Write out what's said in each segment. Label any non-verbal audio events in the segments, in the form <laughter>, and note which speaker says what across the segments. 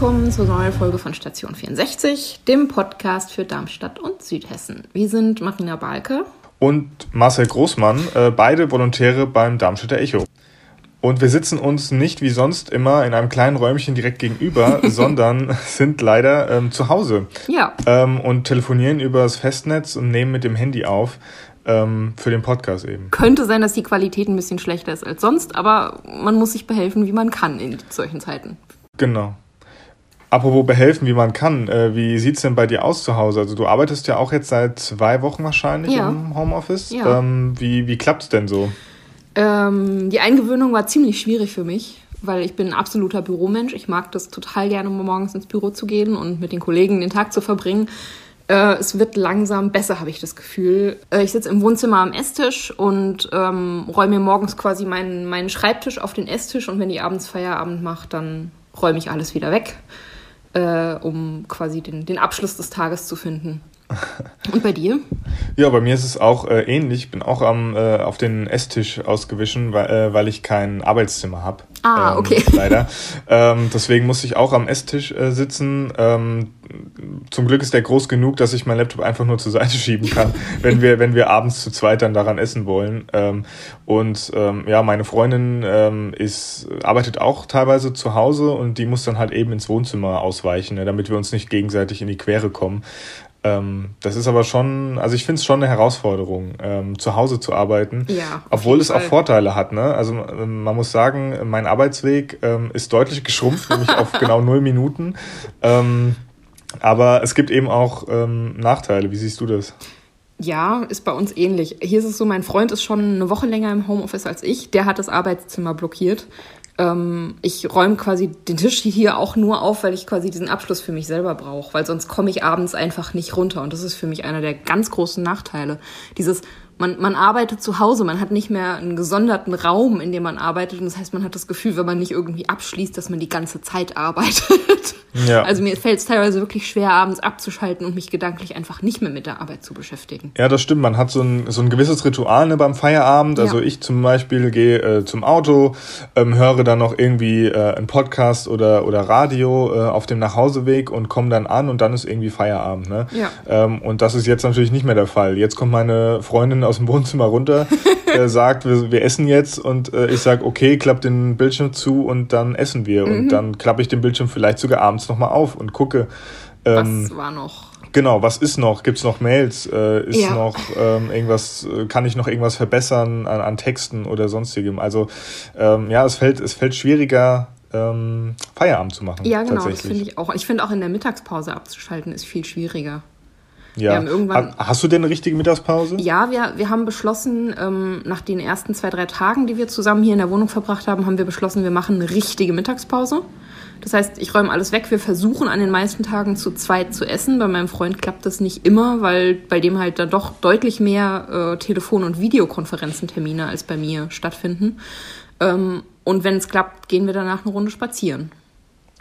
Speaker 1: willkommen zur neuen Folge von Station 64, dem Podcast für Darmstadt und Südhessen. Wir sind Marina Balke
Speaker 2: und Marcel Großmann, äh, beide Volontäre beim Darmstädter Echo. Und wir sitzen uns nicht wie sonst immer in einem kleinen Räumchen direkt gegenüber, <laughs> sondern sind leider ähm, zu Hause.
Speaker 1: Ja.
Speaker 2: Ähm, und telefonieren über das Festnetz und nehmen mit dem Handy auf ähm, für den Podcast eben.
Speaker 1: Könnte sein, dass die Qualität ein bisschen schlechter ist als sonst, aber man muss sich behelfen, wie man kann in solchen Zeiten.
Speaker 2: Genau. Apropos behelfen, wie man kann, äh, wie sieht's denn bei dir aus zu Hause? Also du arbeitest ja auch jetzt seit zwei Wochen wahrscheinlich
Speaker 1: Ja.
Speaker 2: im Homeoffice.
Speaker 1: Ja.
Speaker 2: Ähm, wie, wie klappt's denn so?
Speaker 1: Ähm, die Eingewöhnung war ziemlich schwierig für mich, weil ich bin ein absoluter Büromensch. Ich mag das total gerne, morgens ins Büro zu gehen und mit den Kollegen den Tag zu verbringen. Äh, es wird langsam besser, habe ich das Gefühl. Äh, ich sitze im Wohnzimmer am Esstisch und ähm, räume mir morgens quasi meinen, meinen Schreibtisch auf den Esstisch und wenn die abends Feierabend macht, dann räume ich alles wieder weg, äh, um quasi den, den Abschluss des Tages zu finden. <laughs> Und bei dir?
Speaker 2: Ja, bei mir ist es auch äh, ähnlich. Ich bin auch am, äh, auf den Esstisch ausgewichen, weil, äh, weil ich kein Arbeitszimmer habe.
Speaker 1: Ah, okay. <laughs>
Speaker 2: Leider. ähm, deswegen muss ich auch am Esstisch äh, sitzen. Ähm, zum Glück ist der groß genug, dass ich meinen Laptop einfach nur zur Seite <laughs> schieben kann, wenn wir, wenn wir abends zu zweit dann daran essen wollen. Ähm, und ähm, ja, meine Freundin ähm, ist, arbeitet auch teilweise zu Hause und die muss dann halt eben ins Wohnzimmer ausweichen, ne, damit wir uns nicht gegenseitig in die Quere kommen. Ähm, das ist aber schon, also ich finde es schon eine Herausforderung, ähm, zu Hause zu arbeiten.
Speaker 1: Ja,
Speaker 2: Obwohl es auch
Speaker 1: Fall.
Speaker 2: Vorteile hat. Ne? Also ähm, man muss sagen, mein Arbeitsweg ähm, ist deutlich geschrumpft, nämlich auf genau <laughs> null Minuten. Ähm, aber es gibt eben auch ähm, Nachteile. Wie siehst du das?
Speaker 1: Ja, ist bei uns ähnlich. Hier ist es so, mein Freund ist schon eine Woche länger im Homeoffice als ich. Der hat das Arbeitszimmer blockiert. Ähm, ich räume quasi den Tisch hier auch nur auf, weil ich quasi diesen Abschluss für mich selber brauche, weil sonst komme ich abends einfach nicht runter. Und das ist für mich einer der ganz großen Nachteile. Dieses, man, man arbeitet zu Hause, man hat nicht mehr einen gesonderten Raum, in dem man arbeitet. Und das heißt, man hat das Gefühl, wenn man nicht irgendwie abschließt, dass man die ganze Zeit arbeitet. <laughs>
Speaker 2: Ja.
Speaker 1: Also mir fällt es teilweise wirklich schwer, abends abzuschalten und mich gedanklich einfach nicht mehr mit der Arbeit zu beschäftigen.
Speaker 2: Ja, das stimmt. Man hat so ein, so ein gewisses Ritual ne, beim Feierabend.
Speaker 1: Ja.
Speaker 2: Also ich zum Beispiel gehe äh, zum Auto, ähm, höre dann noch irgendwie äh, einen Podcast oder, oder Radio äh, auf dem Nachhauseweg und komme dann an und dann ist irgendwie Feierabend. Ne?
Speaker 1: Ja.
Speaker 2: Ähm, und das ist jetzt natürlich nicht mehr der Fall. Jetzt kommt meine Freundin aus dem Wohnzimmer runter, <laughs> äh, sagt, wir, wir essen jetzt und äh, ich sag, okay, klapp den Bildschirm zu und dann essen wir.
Speaker 1: Mhm.
Speaker 2: Und dann klappe ich den Bildschirm vielleicht sogar abends nochmal auf und gucke. Ähm,
Speaker 1: Was war noch?
Speaker 2: Genau, was ist noch? Gibt's noch Mails? Äh, ist
Speaker 1: Ja.
Speaker 2: noch ähm, irgendwas, äh, kann ich noch irgendwas verbessern an, an Texten oder sonstigem? Also ähm, ja, es fällt, es fällt schwieriger, ähm, Feierabend zu machen.
Speaker 1: Ja, genau, das finde ich auch. Ich finde auch in der Mittagspause abzuschalten ist viel schwieriger.
Speaker 2: Ja.
Speaker 1: wir haben irgendwann-
Speaker 2: Ha- Hast du denn eine richtige Mittagspause?
Speaker 1: Ja, wir, wir haben beschlossen, ähm, nach den ersten zwei, drei Tagen, die wir zusammen hier in der Wohnung verbracht haben, haben wir beschlossen, wir machen eine richtige Mittagspause. Das heißt, ich räume alles weg. Wir versuchen an den meisten Tagen zu zweit zu essen. Bei meinem Freund klappt das nicht immer, weil bei dem halt dann doch deutlich mehr äh, Telefon- und Videokonferenzentermine als bei mir stattfinden. Ähm, und wenn es klappt, gehen wir danach eine Runde spazieren.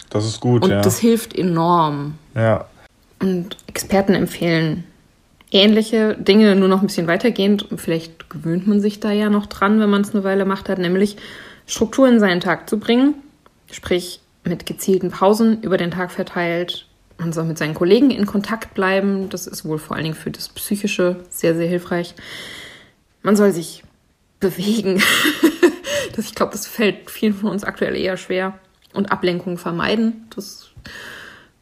Speaker 2: Das ist gut,
Speaker 1: Und
Speaker 2: ja.
Speaker 1: das hilft enorm.
Speaker 2: ja.
Speaker 1: Und Experten empfehlen ähnliche Dinge, nur noch ein bisschen weitergehend. Vielleicht gewöhnt man sich da ja noch dran, wenn man es eine Weile macht hat, nämlich Struktur in seinen Tag zu bringen. Sprich, mit gezielten Pausen über den Tag verteilt. Man soll mit seinen Kollegen in Kontakt bleiben. Das ist wohl vor allen Dingen für das Psychische sehr, sehr hilfreich. Man soll sich bewegen. <laughs> das, ich glaube, das fällt vielen von uns aktuell eher schwer. Und Ablenkung vermeiden. Das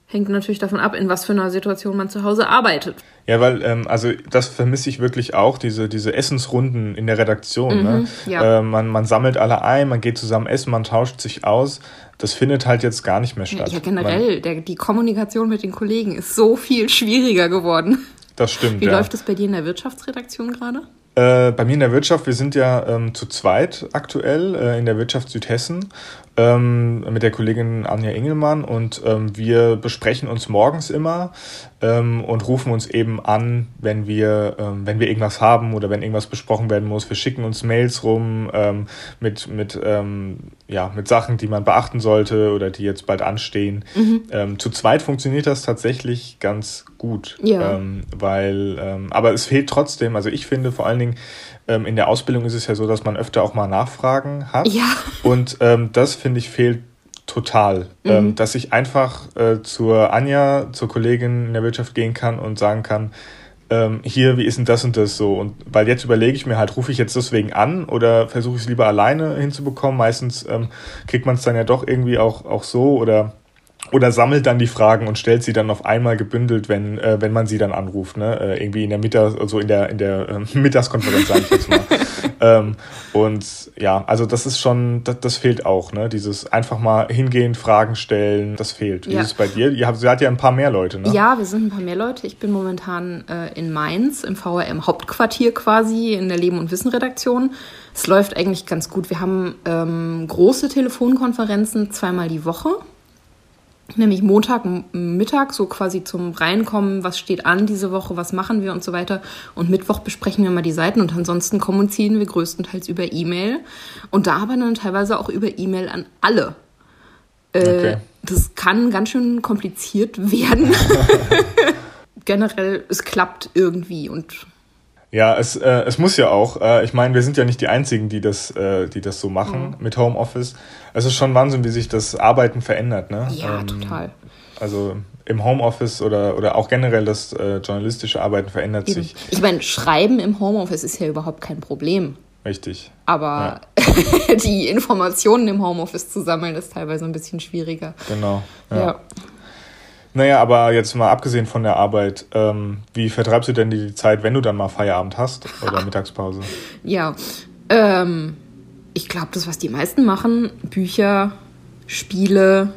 Speaker 1: hängt natürlich davon ab, in was für einer Situation man zu Hause arbeitet.
Speaker 2: Ja, weil, ähm, also das vermisse ich wirklich auch, diese, diese Essensrunden in der Redaktion. ne?
Speaker 1: Mhm, ja.
Speaker 2: äh, man, man sammelt alle ein, man geht zusammen essen, man tauscht sich aus. Das findet halt jetzt gar nicht mehr statt.
Speaker 1: Ja, generell, der, die Kommunikation mit den Kollegen ist so viel schwieriger geworden.
Speaker 2: Man, das stimmt,
Speaker 1: Wie
Speaker 2: ja.
Speaker 1: läuft es bei dir in der Wirtschaftsredaktion gerade?
Speaker 2: Äh, bei mir in der Wirtschaft, wir sind ja ähm, zu zweit aktuell äh, in der Wirtschaft Südhessen ähm, mit der Kollegin Anja Engelmann und ähm, wir besprechen uns morgens immer ähm, und rufen uns eben an, wenn wir, ähm, wenn wir irgendwas haben oder wenn irgendwas besprochen werden muss. Wir schicken uns Mails rum ähm, mit, mit, ähm, ja, mit Sachen, die man beachten sollte oder die jetzt bald anstehen. Ähm, zu zweit funktioniert das tatsächlich ganz gut.
Speaker 1: Ja.
Speaker 2: Weil, aber es fehlt trotzdem, also ich finde vor allen Dingen, ähm, in der Ausbildung ist es ja so, dass man öfter auch mal Nachfragen hat.
Speaker 1: Ja.
Speaker 2: Und ähm, das, finde ich, fehlt total. Mhm. Ähm, dass ich einfach äh, zur Anja, zur Kollegin in der Wirtschaft gehen kann und sagen kann, ähm, hier, wie ist denn das und das so? Und weil jetzt überlege ich mir halt, rufe ich jetzt deswegen an oder versuche ich es lieber alleine hinzubekommen? Meistens ähm, kriegt man es dann ja doch irgendwie auch, auch so oder oder sammelt dann die Fragen und stellt sie dann auf einmal gebündelt, wenn, äh, wenn man sie dann anruft, ne? Äh, irgendwie in der Mittags-, also in der, in der äh, <laughs> Mittagskonferenz, sage ich jetzt mal. <laughs> ähm, und ja, also das ist schon, das, das fehlt auch, ne? Dieses einfach mal hingehen, Fragen stellen, das fehlt. Wie ja. ist es bei dir? Ihr habt, ihr habt ja ein paar mehr Leute, ne?
Speaker 1: Ja, wir sind ein paar mehr Leute. Ich bin momentan äh, in Mainz, im VRM-Hauptquartier quasi, in der Leben- und Wissen-Redaktion. Es läuft eigentlich ganz gut. Wir haben ähm, große Telefonkonferenzen zweimal die Woche nämlich Montag, Mittag, so quasi zum Reinkommen, was steht an diese Woche, was machen wir und so weiter. Und Mittwoch besprechen wir mal die Seiten und ansonsten kommunizieren wir größtenteils über E-Mail und da aber dann teilweise auch über E-Mail an alle. Äh, okay. Das kann ganz schön kompliziert <laughs> werden. <laughs> Generell, es klappt irgendwie und
Speaker 2: ja, es, äh, es muss ja auch. Äh, ich meine, wir sind ja nicht die Einzigen, die das, äh, die das so machen mhm. mit Homeoffice. Es ist schon Wahnsinn, wie sich das Arbeiten verändert. Ne?
Speaker 1: Ja, ähm, total.
Speaker 2: Also im Homeoffice oder, oder auch generell das äh, journalistische Arbeiten verändert Eben. sich.
Speaker 1: Ich meine, Schreiben im Homeoffice ist ja überhaupt kein Problem.
Speaker 2: Richtig.
Speaker 1: Aber ja. <laughs> die Informationen im Homeoffice zu sammeln, ist teilweise ein bisschen schwieriger.
Speaker 2: Genau. ja. ja. Naja, aber jetzt mal abgesehen von der Arbeit, ähm, wie vertreibst du denn die Zeit, wenn du dann mal Feierabend hast oder Mittagspause? <laughs>
Speaker 1: Ja, ähm, ich glaube, das, was die meisten machen, Bücher, Spiele,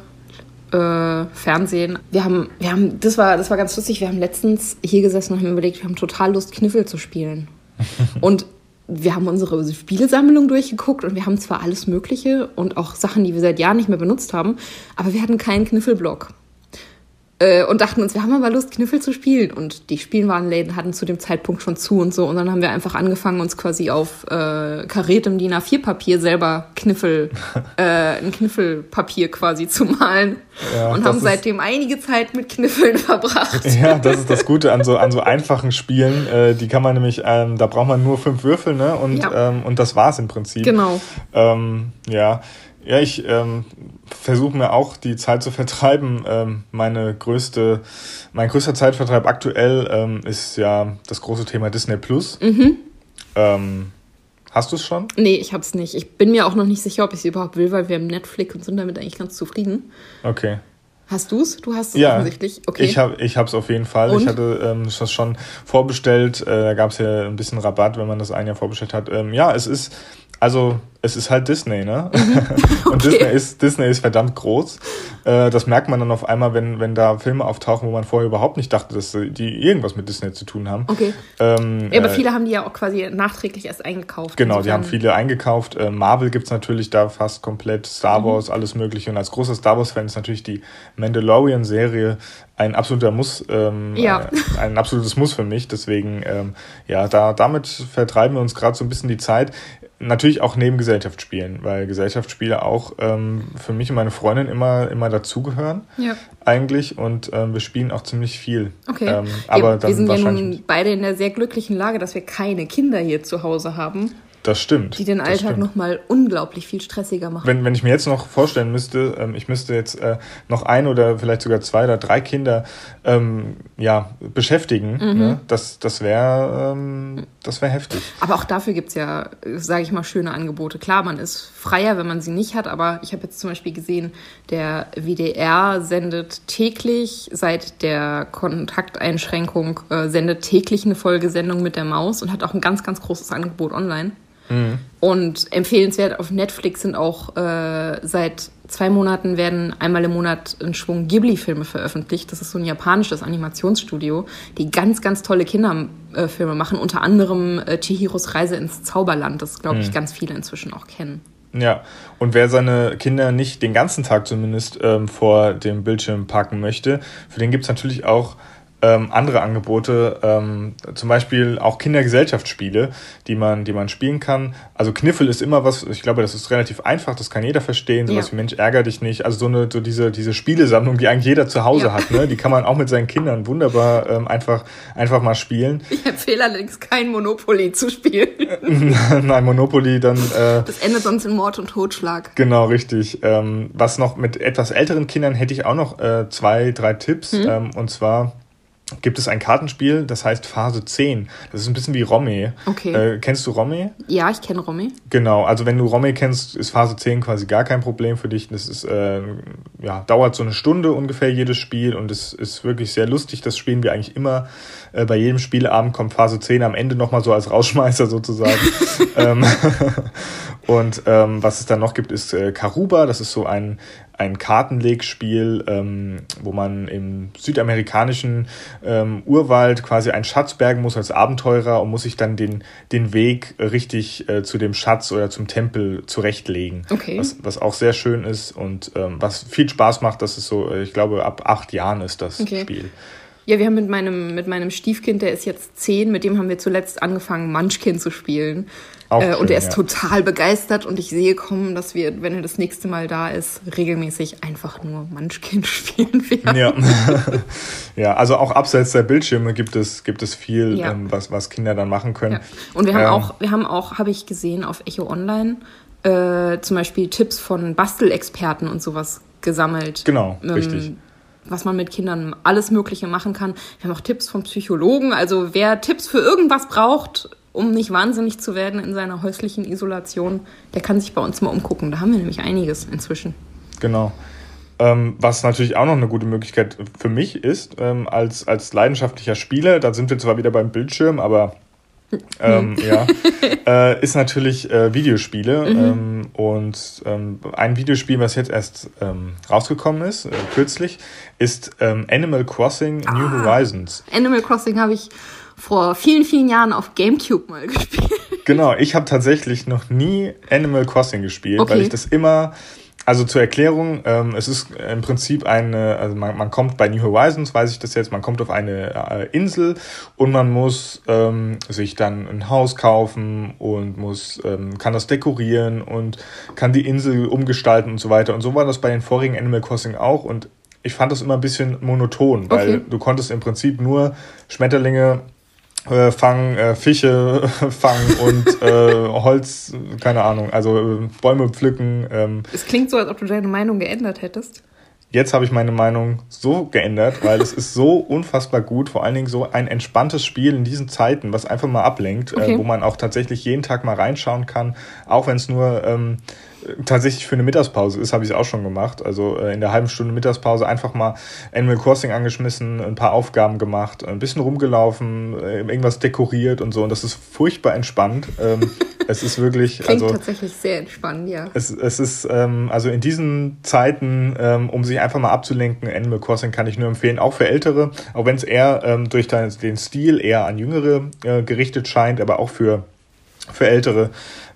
Speaker 1: äh, Fernsehen. Wir haben, wir haben, das war, das war ganz lustig. Wir haben letztens hier gesessen und haben überlegt, wir haben total Lust, Kniffel zu spielen. <laughs> und wir haben unsere Spielesammlung durchgeguckt und wir haben zwar alles Mögliche und auch Sachen, die wir seit Jahren nicht mehr benutzt haben, aber wir hatten keinen Kniffelblock. Äh, und dachten uns, wir haben aber Lust, Kniffel zu spielen. Und die Spielwarenläden hatten zu dem Zeitpunkt schon zu und so. Und dann haben wir einfach angefangen, uns quasi auf äh, kariertem DIN A4-Papier selber Kniffel, <laughs> äh, ein Kniffelpapier quasi zu malen. Ja, und haben seitdem einige Zeit mit Kniffeln <laughs> verbracht.
Speaker 2: Ja, das ist das Gute an so, an so einfachen Spielen. Äh, die kann man nämlich, ähm, da braucht man nur fünf Würfel, ne? Und, ja. ähm, und das war's im Prinzip.
Speaker 1: Genau.
Speaker 2: Ähm, ja. Ja, ich ähm, versuche mir auch die Zeit zu vertreiben. Ähm, meine größte, mein größter Zeitvertreib aktuell ähm, ist ja das große Thema Disney Plus. Mhm. Ähm, hast du es schon?
Speaker 1: Nee, ich hab's nicht. Ich bin mir auch noch nicht sicher, ob ich es überhaupt will, weil wir haben Netflix und sind damit eigentlich ganz zufrieden.
Speaker 2: Okay.
Speaker 1: Hast du es? Du hast es
Speaker 2: ja,
Speaker 1: offensichtlich.
Speaker 2: Okay. Ich habe ich es auf jeden Fall. Und? Ich hatte ähm, das schon vorbestellt. Äh, da gab es ja ein bisschen Rabatt, wenn man das ein Jahr vorbestellt hat. Ähm, ja, es ist also es ist halt Disney, ne? Mhm. <laughs> Und okay. Disney ist, Disney ist verdammt groß. Äh, das merkt man dann auf einmal, wenn, wenn da Filme auftauchen, wo man vorher überhaupt nicht dachte, dass die irgendwas mit Disney zu tun haben.
Speaker 1: Okay. Ähm, ja, aber äh, viele haben die ja auch quasi nachträglich erst eingekauft.
Speaker 2: Genau, insofern. die haben viele eingekauft. Äh, Marvel gibt's natürlich da fast komplett, Star mhm. Wars, mhm. alles mögliche. Und als großer Star Wars-Fan ist natürlich die Mandalorian-Serie ein absoluter Muss, ähm, ja. äh, ein absolutes Muss für mich. Deswegen, ähm, ja, da, damit vertreiben wir uns gerade so ein bisschen die Zeit natürlich auch neben Gesellschaft spielen, weil Gesellschaftsspiele auch ähm, für mich und meine Freundin immer, immer dazugehören. Ja. Eigentlich. Und ähm, wir spielen auch ziemlich viel.
Speaker 1: Okay. Ähm, aber ja, dann wir sind ja nun beide in der sehr glücklichen Lage, dass wir keine Kinder hier zu Hause haben.
Speaker 2: Das stimmt.
Speaker 1: Die den Alltag nochmal unglaublich viel stressiger machen.
Speaker 2: Wenn, wenn ich mir jetzt noch vorstellen müsste, ähm, ich müsste jetzt äh, noch ein oder vielleicht sogar zwei oder drei Kinder ähm, ja, beschäftigen, mhm. ne? das, das wäre ähm, wär heftig.
Speaker 1: Aber auch dafür gibt es ja, sage ich mal, schöne Angebote. Klar, man ist freier, wenn man sie nicht hat, aber ich habe jetzt zum Beispiel gesehen, der WDR sendet täglich, seit der Kontakteinschränkung, äh, sendet täglich eine Folgesendung mit der Maus und hat auch ein ganz, ganz großes Angebot online. Mhm. Und empfehlenswert auf Netflix sind auch äh, seit zwei Monaten werden einmal im Monat ein Schwung Ghibli-Filme veröffentlicht. Das ist so ein japanisches Animationsstudio, die ganz, ganz tolle Kinderfilme machen. Unter anderem äh, Chihiros Reise ins Zauberland, das glaube ich mhm. ganz viele inzwischen auch kennen.
Speaker 2: Ja, und wer seine Kinder nicht den ganzen Tag zumindest ähm, vor dem Bildschirm parken möchte, für den gibt es natürlich auch ähm, andere Angebote, ähm, zum Beispiel auch Kindergesellschaftsspiele, die man, die man spielen kann. Also Kniffel ist immer was, ich glaube, das ist relativ einfach, das kann jeder verstehen, sowas ja. wie Mensch, ärger dich nicht. Also so eine, so diese, diese Spielesammlung, die eigentlich jeder zu Hause ja. hat, ne? die kann man auch mit seinen Kindern wunderbar ähm, einfach, einfach mal spielen.
Speaker 1: Ich empfehle allerdings kein Monopoly zu spielen. <laughs>
Speaker 2: Nein, Monopoly dann. Äh,
Speaker 1: das endet sonst in Mord und Totschlag.
Speaker 2: Genau, richtig. Ähm, was noch mit etwas älteren Kindern hätte ich auch noch äh, zwei, drei Tipps. Hm. Ähm, und zwar gibt es ein Kartenspiel, das heißt Phase 10. Das ist ein bisschen wie Romme. Okay. Äh, kennst du Romme?
Speaker 1: Ja, ich kenne Romme.
Speaker 2: Genau, also wenn du Romme kennst, ist Phase 10 quasi gar kein Problem für dich. Das ist, äh, ja, dauert so eine Stunde ungefähr jedes Spiel und es ist wirklich sehr lustig. Das spielen wir eigentlich immer. Äh, bei jedem Spielabend kommt Phase 10 am Ende nochmal so als Rausschmeißer sozusagen. <laughs> ähm, <laughs> und ähm, was es dann noch gibt, ist äh, Karuba. Das ist so ein ein Kartenlegspiel, ähm, wo man im südamerikanischen ähm, Urwald quasi einen Schatz bergen muss als Abenteurer und muss sich dann den, den Weg richtig äh, zu dem Schatz oder zum Tempel zurechtlegen. Okay. Was, was auch sehr schön ist und ähm, was viel Spaß macht, das ist so, äh, ich glaube, ab acht Jahren ist das okay. Spiel.
Speaker 1: Ja, wir haben mit meinem, mit meinem Stiefkind, der ist jetzt zehn, mit dem haben wir zuletzt angefangen, Munchkin zu spielen. Auch äh, schön, und er ist ja. total begeistert und ich sehe kommen, dass wir, wenn er das nächste Mal da ist, regelmäßig einfach nur Munchkin <laughs> spielen werden.
Speaker 2: Ja, <laughs> ja also auch abseits der Bildschirme gibt es, gibt es viel, ja. ähm, was, was Kinder dann machen können. Ja.
Speaker 1: Und wir haben ähm, auch, wir haben auch, habe ich gesehen auf Echo Online, äh, zum Beispiel Tipps von Bastelexperten und sowas gesammelt.
Speaker 2: Genau, ähm, richtig
Speaker 1: was man mit Kindern alles Mögliche machen kann. Wir haben auch Tipps von Psychologen. Also wer Tipps für irgendwas braucht, um nicht wahnsinnig zu werden in seiner häuslichen Isolation, der kann sich bei uns mal umgucken. Da haben wir nämlich einiges inzwischen.
Speaker 2: Genau. Ähm, was natürlich auch noch eine gute Möglichkeit für mich ist, ähm, als, als leidenschaftlicher Spieler, da sind wir zwar wieder beim Bildschirm, aber ähm, <laughs> ja, äh, ist natürlich äh, Videospiele. Mhm. Ähm, und ähm, ein Videospiel, was jetzt erst ähm, rausgekommen ist, äh, kürzlich, ist ähm, Animal Crossing New ah, Horizons.
Speaker 1: Animal Crossing habe ich vor vielen, vielen Jahren auf GameCube mal <laughs> gespielt.
Speaker 2: Genau, ich habe tatsächlich noch nie Animal Crossing gespielt, okay. weil ich das immer. Also zur Erklärung, ähm, es ist im Prinzip eine, also man, man kommt bei New Horizons, weiß ich das jetzt, man kommt auf eine äh, Insel und man muss ähm, sich dann ein Haus kaufen und muss, ähm, kann das dekorieren und kann die Insel umgestalten und so weiter. Und so war das bei den vorigen Animal Crossing auch und ich fand das immer ein bisschen monoton, weil okay. du konntest im Prinzip nur Schmetterlinge äh, fangen, äh, Fische <laughs> fangen und äh, Holz, keine Ahnung, also äh, Bäume pflücken. Ähm.
Speaker 1: Es klingt so, als ob du deine Meinung geändert hättest.
Speaker 2: Jetzt habe ich meine Meinung so geändert, weil es ist so unfassbar gut, vor allen Dingen so ein entspanntes Spiel in diesen Zeiten, was einfach mal ablenkt, äh, okay. wo man auch tatsächlich jeden Tag mal reinschauen kann, auch wenn es nur ähm, tatsächlich für eine Mittagspause ist, habe ich es auch schon gemacht. Also äh, in der halben Stunde Mittagspause einfach mal Animal Crossing angeschmissen, ein paar Aufgaben gemacht, ein bisschen rumgelaufen, äh, irgendwas dekoriert und so. Und das ist furchtbar entspannt. Ähm, <laughs> es ist wirklich.
Speaker 1: Klingt also, tatsächlich sehr entspannt, ja.
Speaker 2: Es, es ist, ähm, also in diesen Zeiten, ähm, um sich einfach mal abzulenken, Animal Crossing kann ich nur empfehlen, auch für Ältere, auch wenn es eher ähm, durch den Stil eher an Jüngere äh, gerichtet scheint, aber auch für, für Ältere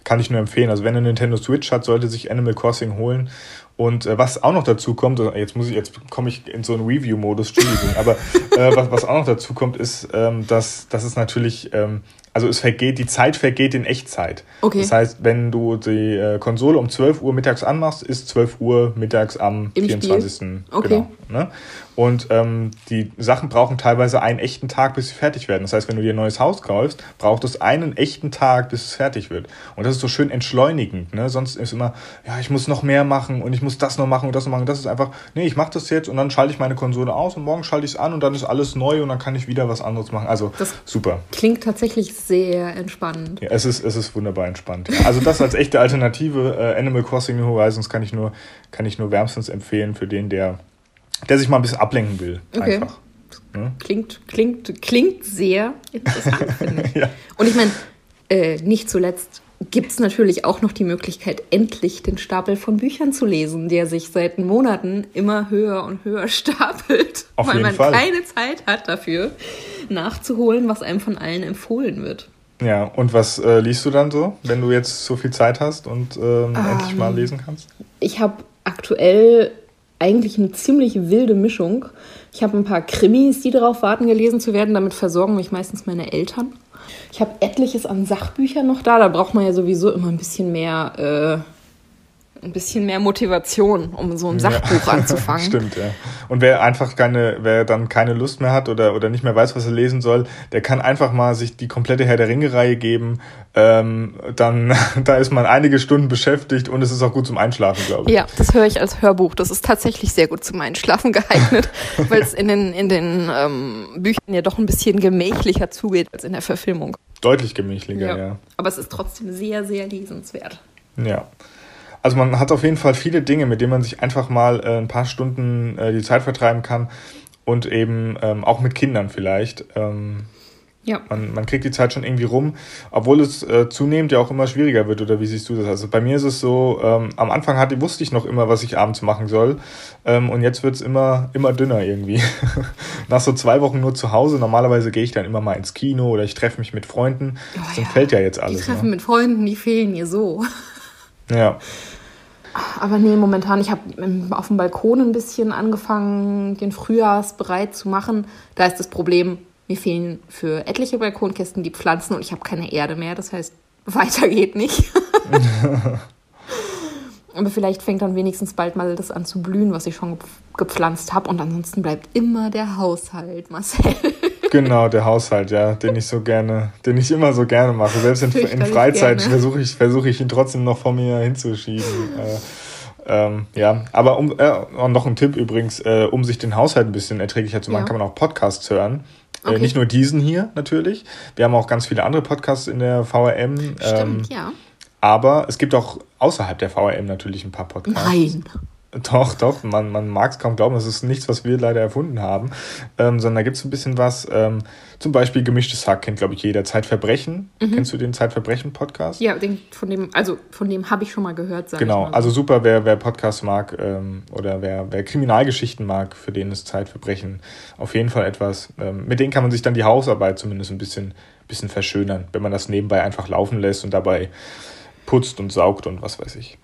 Speaker 2: kann ich nur empfehlen. Also wenn er Nintendo Switch hat, sollte sich Animal Crossing holen. Und äh, was auch noch dazu kommt, äh, jetzt muss ich, jetzt komme ich in so einen Review-Modus, Entschuldigung, aber äh, was, was auch noch dazu kommt, ist, ähm, dass, dass es natürlich ähm, also es vergeht, die Zeit vergeht in Echtzeit. Okay. Das heißt, wenn du die äh, Konsole um 12 Uhr mittags anmachst, ist 12 Uhr mittags am Im 24. Spiel? Okay. Genau, ne? Und ähm, die Sachen brauchen teilweise einen echten Tag, bis sie fertig werden. Das heißt, wenn du dir ein neues Haus kaufst, braucht es einen echten Tag, bis es fertig wird. Und das ist so schön entschleunigend. Ne? Sonst ist immer, ja, ich muss noch mehr machen und ich muss das noch machen und das noch machen. Das ist einfach, nee, ich mache das jetzt und dann schalte ich meine Konsole aus und morgen schalte ich es an und dann ist alles neu und dann kann ich wieder was anderes machen. Also das super.
Speaker 1: Klingt tatsächlich sehr entspannend.
Speaker 2: Ja, es ist, es ist wunderbar entspannt. Ja. Also das als echte Alternative, äh, Animal Crossing New Horizons kann ich nur, kann ich nur wärmstens empfehlen für den, der, der sich mal ein bisschen ablenken will. Okay. Einfach.
Speaker 1: Ja? Klingt, klingt, klingt sehr interessant, <laughs> finde ich. ja. Und ich meine, äh, nicht zuletzt gibt es natürlich auch noch die Möglichkeit, endlich den Stapel von Büchern zu lesen, der sich seit Monaten immer höher und höher <laughs> stapelt, Auf weil man Fall. keine Zeit hat dafür, nachzuholen, was einem von allen empfohlen wird.
Speaker 2: Ja, und was äh, liest du dann so, wenn du jetzt so viel Zeit hast und ähm, um, endlich mal lesen kannst?
Speaker 1: Ich habe aktuell eigentlich eine ziemlich wilde Mischung. Ich habe ein paar Krimis, die darauf warten, gelesen zu werden. Damit versorgen mich meistens meine Eltern. Ich habe etliches an Sachbüchern noch da. Da braucht man ja sowieso immer ein bisschen mehr äh, ein bisschen mehr Motivation, um so ein Sachbuch ja. anzufangen. <laughs>
Speaker 2: Stimmt, ja. Und wer einfach keine, wer dann keine Lust mehr hat oder, oder nicht mehr weiß, was er lesen soll, der kann einfach mal sich die komplette Herr der Ringe-Reihe geben. Ähm, dann, <laughs> da ist man einige Stunden beschäftigt und es ist auch gut zum Einschlafen, glaube ich.
Speaker 1: Ja, das höre ich als Hörbuch. Das ist tatsächlich sehr gut zum Einschlafen <laughs> geeignet, weil es in den, in den ähm, Büchern ja doch ein bisschen gemächlicher zugeht als in der Verfilmung.
Speaker 2: Deutlich gemächlicher, ja. ja.
Speaker 1: Aber es ist trotzdem sehr, sehr lesenswert.
Speaker 2: Ja. Also man hat auf jeden Fall viele Dinge, mit denen man sich einfach mal äh, ein paar Stunden äh, die Zeit vertreiben kann und eben ähm, auch mit Kindern vielleicht. Ähm, ja. Man, man kriegt die Zeit schon irgendwie rum, obwohl es äh, zunehmend ja auch immer schwieriger wird, oder wie siehst du das? Also bei mir ist es so, ähm, am Anfang hatte, wusste ich noch immer, was ich abends machen soll. Ähm, und jetzt wird es immer, immer dünner irgendwie. <laughs> Nach so zwei Wochen nur zu Hause, normalerweise gehe ich dann immer mal ins Kino oder ich treffe mich mit Freunden. Oh, das ja. ja jetzt alles.
Speaker 1: Die Treffen ne? mit Freunden, die fehlen mir so.
Speaker 2: Ja.
Speaker 1: Aber nee, momentan, ich habe auf dem Balkon ein bisschen angefangen, den Frühjahrsbereit zu machen. Da ist das Problem, mir fehlen für etliche Balkonkästen die Pflanzen und ich habe keine Erde mehr. Das heißt, <laughs> weiter geht nicht. <laughs> Aber vielleicht fängt dann wenigstens bald mal das an zu blühen, was ich schon gepflanzt habe. Und ansonsten bleibt immer der Haushalt, Marcel.
Speaker 2: Genau, der Haushalt, ja, den ich so gerne, den ich immer so gerne mache. Selbst in, <laughs> in Freizeit versuche ich, versuche ich ihn trotzdem noch vor mir hinzuschieben. Äh, ähm, ja, aber um, äh, noch ein Tipp übrigens, äh, um sich den Haushalt ein bisschen erträglicher zu machen, ja. kann man auch Podcasts hören. Äh, okay. Äh, nicht nur diesen hier natürlich. Wir haben auch ganz viele andere Podcasts in der VRM. Stimmt, ähm, ja. Aber es gibt auch außerhalb der VRM natürlich ein paar Podcasts. Nein. Doch, doch, man, man mag es kaum glauben, das ist nichts, was wir leider erfunden haben, ähm, sondern da gibt es ein bisschen was. Ähm, zum Beispiel Gemischtes Hack kennt, glaube ich, jeder. Zeitverbrechen. Mhm. Kennst du den Zeitverbrechen-Podcast?
Speaker 1: Ja, den, von dem, also von dem habe ich schon mal gehört.
Speaker 2: Sag genau, also super, wer, wer Podcasts mag ähm, oder wer, wer Kriminalgeschichten mag, für den ist Zeitverbrechen auf jeden Fall etwas. Ähm, mit denen kann man sich dann die Hausarbeit zumindest ein bisschen, bisschen verschönern, wenn man das nebenbei einfach laufen lässt und dabei putzt und saugt und was weiß ich.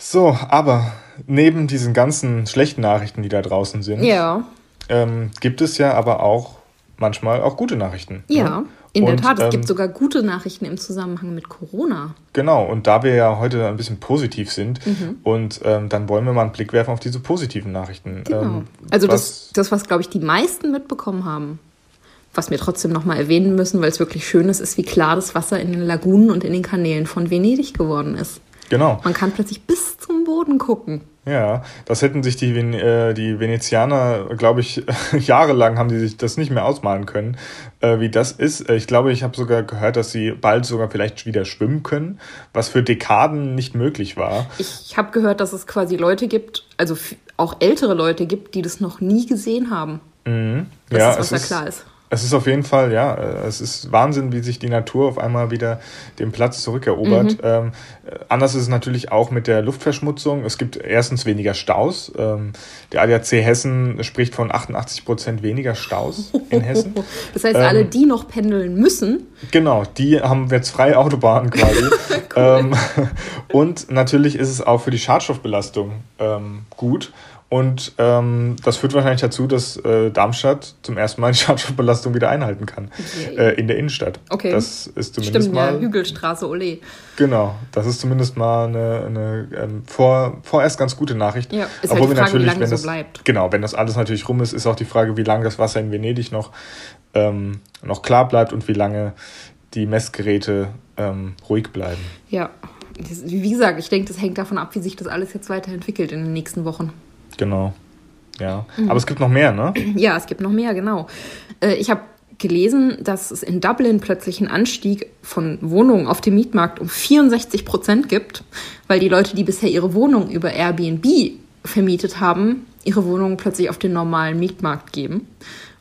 Speaker 2: So, aber neben diesen ganzen schlechten Nachrichten, die da draußen sind, ja. ähm, gibt es ja aber auch manchmal auch gute Nachrichten.
Speaker 1: Ne? Ja, ne? in und, der Tat. Es ähm, gibt sogar gute Nachrichten im Zusammenhang mit Corona.
Speaker 2: Genau, und da wir ja heute ein bisschen positiv sind, mhm. und ähm, dann wollen wir mal einen Blick werfen auf diese positiven Nachrichten. Genau. Ähm,
Speaker 1: also was, das, das, was, glaube ich, die meisten mitbekommen haben, was wir trotzdem nochmal erwähnen müssen, weil es wirklich schön ist, ist, wie klar das Wasser in den Lagunen und in den Kanälen von Venedig geworden ist.
Speaker 2: Genau.
Speaker 1: Man kann plötzlich bis zum Boden gucken.
Speaker 2: Ja, das hätten sich die, äh, die Venezianer, glaube ich, <laughs> jahrelang haben die sich das nicht mehr ausmalen können, äh, wie das ist. Äh, ich glaube, ich habe sogar gehört, dass sie bald sogar vielleicht wieder schwimmen können, was für Dekaden nicht möglich war.
Speaker 1: Ich habe gehört, dass es quasi Leute gibt, also auch ältere Leute gibt, die das noch nie gesehen haben.
Speaker 2: Mhm. Das ja, ist, was da klar ist. Es ist auf jeden Fall, ja, äh, es ist Wahnsinn, wie sich die Natur auf einmal wieder den Platz zurückerobert. Mhm. Ähm, äh, anders ist es natürlich auch mit der Luftverschmutzung. Es gibt erstens weniger Staus. Ähm, der ADAC Hessen spricht von 88 Prozent weniger Staus in Hessen. <laughs>
Speaker 1: Das heißt, ähm, alle, die noch pendeln müssen.
Speaker 2: Genau, die haben jetzt freie Autobahnen quasi. <laughs> ähm, <laughs> und natürlich ist es auch für die Schadstoffbelastung ähm, gut. Und ähm, das führt wahrscheinlich dazu, dass äh, Darmstadt zum ersten Mal die <laughs> Schadstoffbelastung wieder einhalten kann. Okay. Äh, in der Innenstadt. Okay. Das ist zumindest
Speaker 1: Stimmt, mal. Ja, Hügelstraße, ole.
Speaker 2: Genau, das ist zumindest mal eine, eine ähm, vor, vorerst ganz gute Nachricht.
Speaker 1: Ja, ist Obwohl halt die Frage, wie lange wenn das, so bleibt.
Speaker 2: Genau, wenn das alles natürlich rum ist, ist auch die Frage, wie lange das Wasser in Venedig noch, ähm, noch klar bleibt und wie lange die Messgeräte ähm, ruhig bleiben.
Speaker 1: Ja, wie gesagt, ich denke, das hängt davon ab, wie sich das alles jetzt weiterentwickelt in den nächsten Wochen.
Speaker 2: Genau. Ja. Mhm. Aber es gibt noch mehr, ne? <clears throat>
Speaker 1: Ja, es gibt noch mehr, genau. Äh, ich habe gelesen, dass es in Dublin plötzlich einen Anstieg von Wohnungen auf dem Mietmarkt um 64 Prozent gibt, weil die Leute, die bisher ihre Wohnung über Airbnb vermietet haben, ihre Wohnungen plötzlich auf den normalen Mietmarkt geben.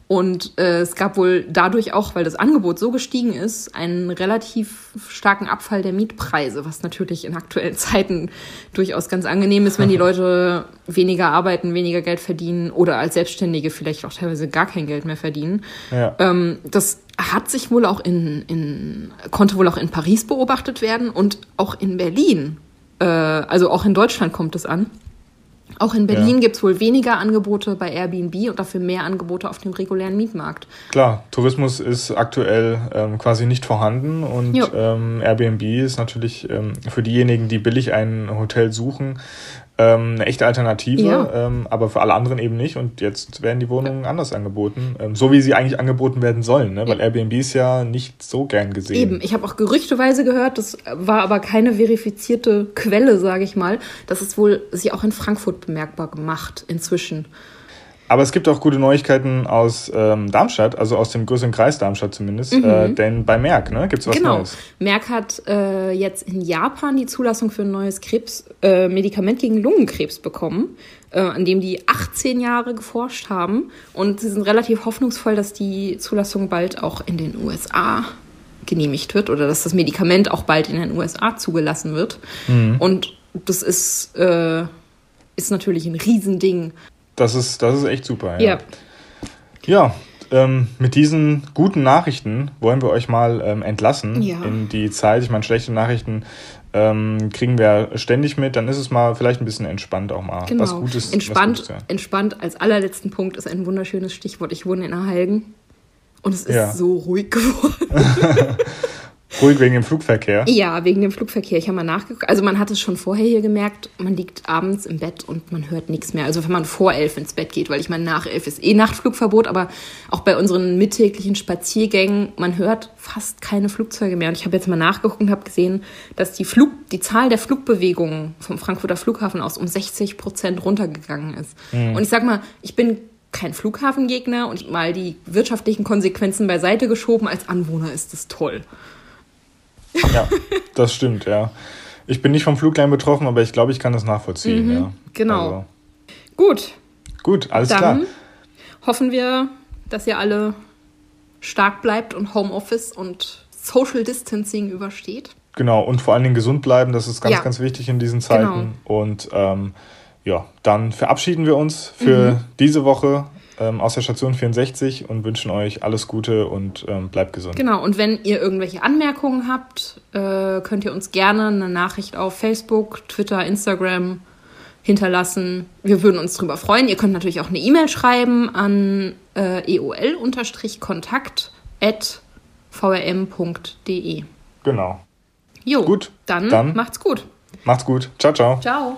Speaker 1: Und äh, es gab wohl dadurch auch, weil das Angebot so gestiegen ist, einen relativ starken Abfall der Mietpreise, was natürlich in aktuellen <laughs> Zeiten durchaus ganz angenehm ist, wenn die <laughs> Leute weniger arbeiten, weniger Geld verdienen oder als Selbstständige vielleicht auch teilweise gar kein Geld mehr verdienen. Ja. Ähm, das hat sich wohl auch in, in, konnte wohl auch in Paris beobachtet werden und auch in Berlin. Äh, also auch in Deutschland kommt es an. Auch in Berlin ja. gibt es wohl weniger Angebote bei Airbnb und dafür mehr Angebote auf dem regulären Mietmarkt.
Speaker 2: Klar, Tourismus ist aktuell ähm, quasi nicht vorhanden und ähm, Airbnb ist natürlich ähm, für diejenigen, die billig ein Hotel suchen, ähm, eine echte Alternative, ja. ähm, aber für alle anderen eben nicht. Und jetzt werden die Wohnungen anders angeboten, ähm, so wie sie eigentlich angeboten werden sollen, ne? weil ja. Airbnb ist ja nicht so gern gesehen.
Speaker 1: Eben, ich habe auch gerüchteweise gehört, das war aber keine verifizierte Quelle, sage ich mal, dass es wohl sich auch in Frankfurt bemerkbar gemacht inzwischen.
Speaker 2: Aber es gibt auch gute Neuigkeiten aus ähm, Darmstadt, also aus dem größeren Kreis Darmstadt zumindest. Mhm. Äh, denn bei Merck ne, gibt es was genau. Neues.
Speaker 1: Merck hat äh, jetzt in Japan die Zulassung für ein neues Krebs, äh, Medikament gegen Lungenkrebs bekommen, äh, an dem die 18 Jahre geforscht haben. Und sie sind relativ hoffnungsvoll, dass die Zulassung bald auch in den USA genehmigt wird oder dass das Medikament auch bald in den USA zugelassen wird. Mhm. Und das ist, äh, ist natürlich ein Riesending.
Speaker 2: Das ist, das ist echt super. Ja. Ja, ähm, mit diesen guten Nachrichten wollen wir euch mal ähm, entlassen ja. in die Zeit. Ich meine, schlechte Nachrichten ähm, kriegen wir ständig mit. Dann ist es mal vielleicht ein bisschen entspannt auch mal. Genau. Was Gutes.
Speaker 1: Entspannt, was Gutes, ja. entspannt als allerletzten Punkt ist ein wunderschönes Stichwort. Ich wohne in Erhalgen und es ist ja. so ruhig geworden. <laughs> <laughs>
Speaker 2: Ruhig wegen dem Flugverkehr?
Speaker 1: Ja, wegen dem Flugverkehr. Ich habe mal nachgeguckt. Also man hat es schon vorher hier gemerkt, man liegt abends im Bett und man hört nichts mehr. Also wenn man vor elf ins Bett geht, weil ich meine, nach elf ist eh Nachtflugverbot, aber auch bei unseren mittäglichen Spaziergängen, man hört fast keine Flugzeuge mehr. Und ich habe jetzt mal nachgeguckt und habe gesehen, dass die, Flug, die Zahl der Flugbewegungen vom Frankfurter Flughafen aus um 60 Prozent runtergegangen ist. Mhm. Und ich sag mal, ich bin kein Flughafengegner und mal die wirtschaftlichen Konsequenzen beiseite geschoben. Als Anwohner ist das toll.
Speaker 2: Ja, das stimmt, ja. Ich bin nicht vom Fluglein betroffen, aber ich glaube, ich kann das nachvollziehen, mhm, ja.
Speaker 1: Genau. Also. Gut.
Speaker 2: Gut, alles Dann klar.
Speaker 1: Hoffen wir, dass ihr alle stark bleibt und Homeoffice und Social Distancing übersteht.
Speaker 2: Genau, und vor allen Dingen gesund bleiben, das ist ganz, ja. ganz wichtig in diesen Zeiten. Genau. Und ähm, ja, dann verabschieden wir uns für mhm. diese Woche ähm, aus der Station 64 und wünschen euch alles Gute und ähm, bleibt gesund.
Speaker 1: Genau, und wenn ihr irgendwelche Anmerkungen habt, äh, könnt ihr uns gerne eine Nachricht auf Facebook, Twitter, Instagram hinterlassen. Wir würden uns darüber freuen. Ihr könnt natürlich auch eine E-Mail schreiben an äh, eol-kontakt vrm.de.
Speaker 2: Genau.
Speaker 1: Jo, gut, dann, dann macht's gut.
Speaker 2: Macht's gut. Ciao, ciao.
Speaker 1: Ciao.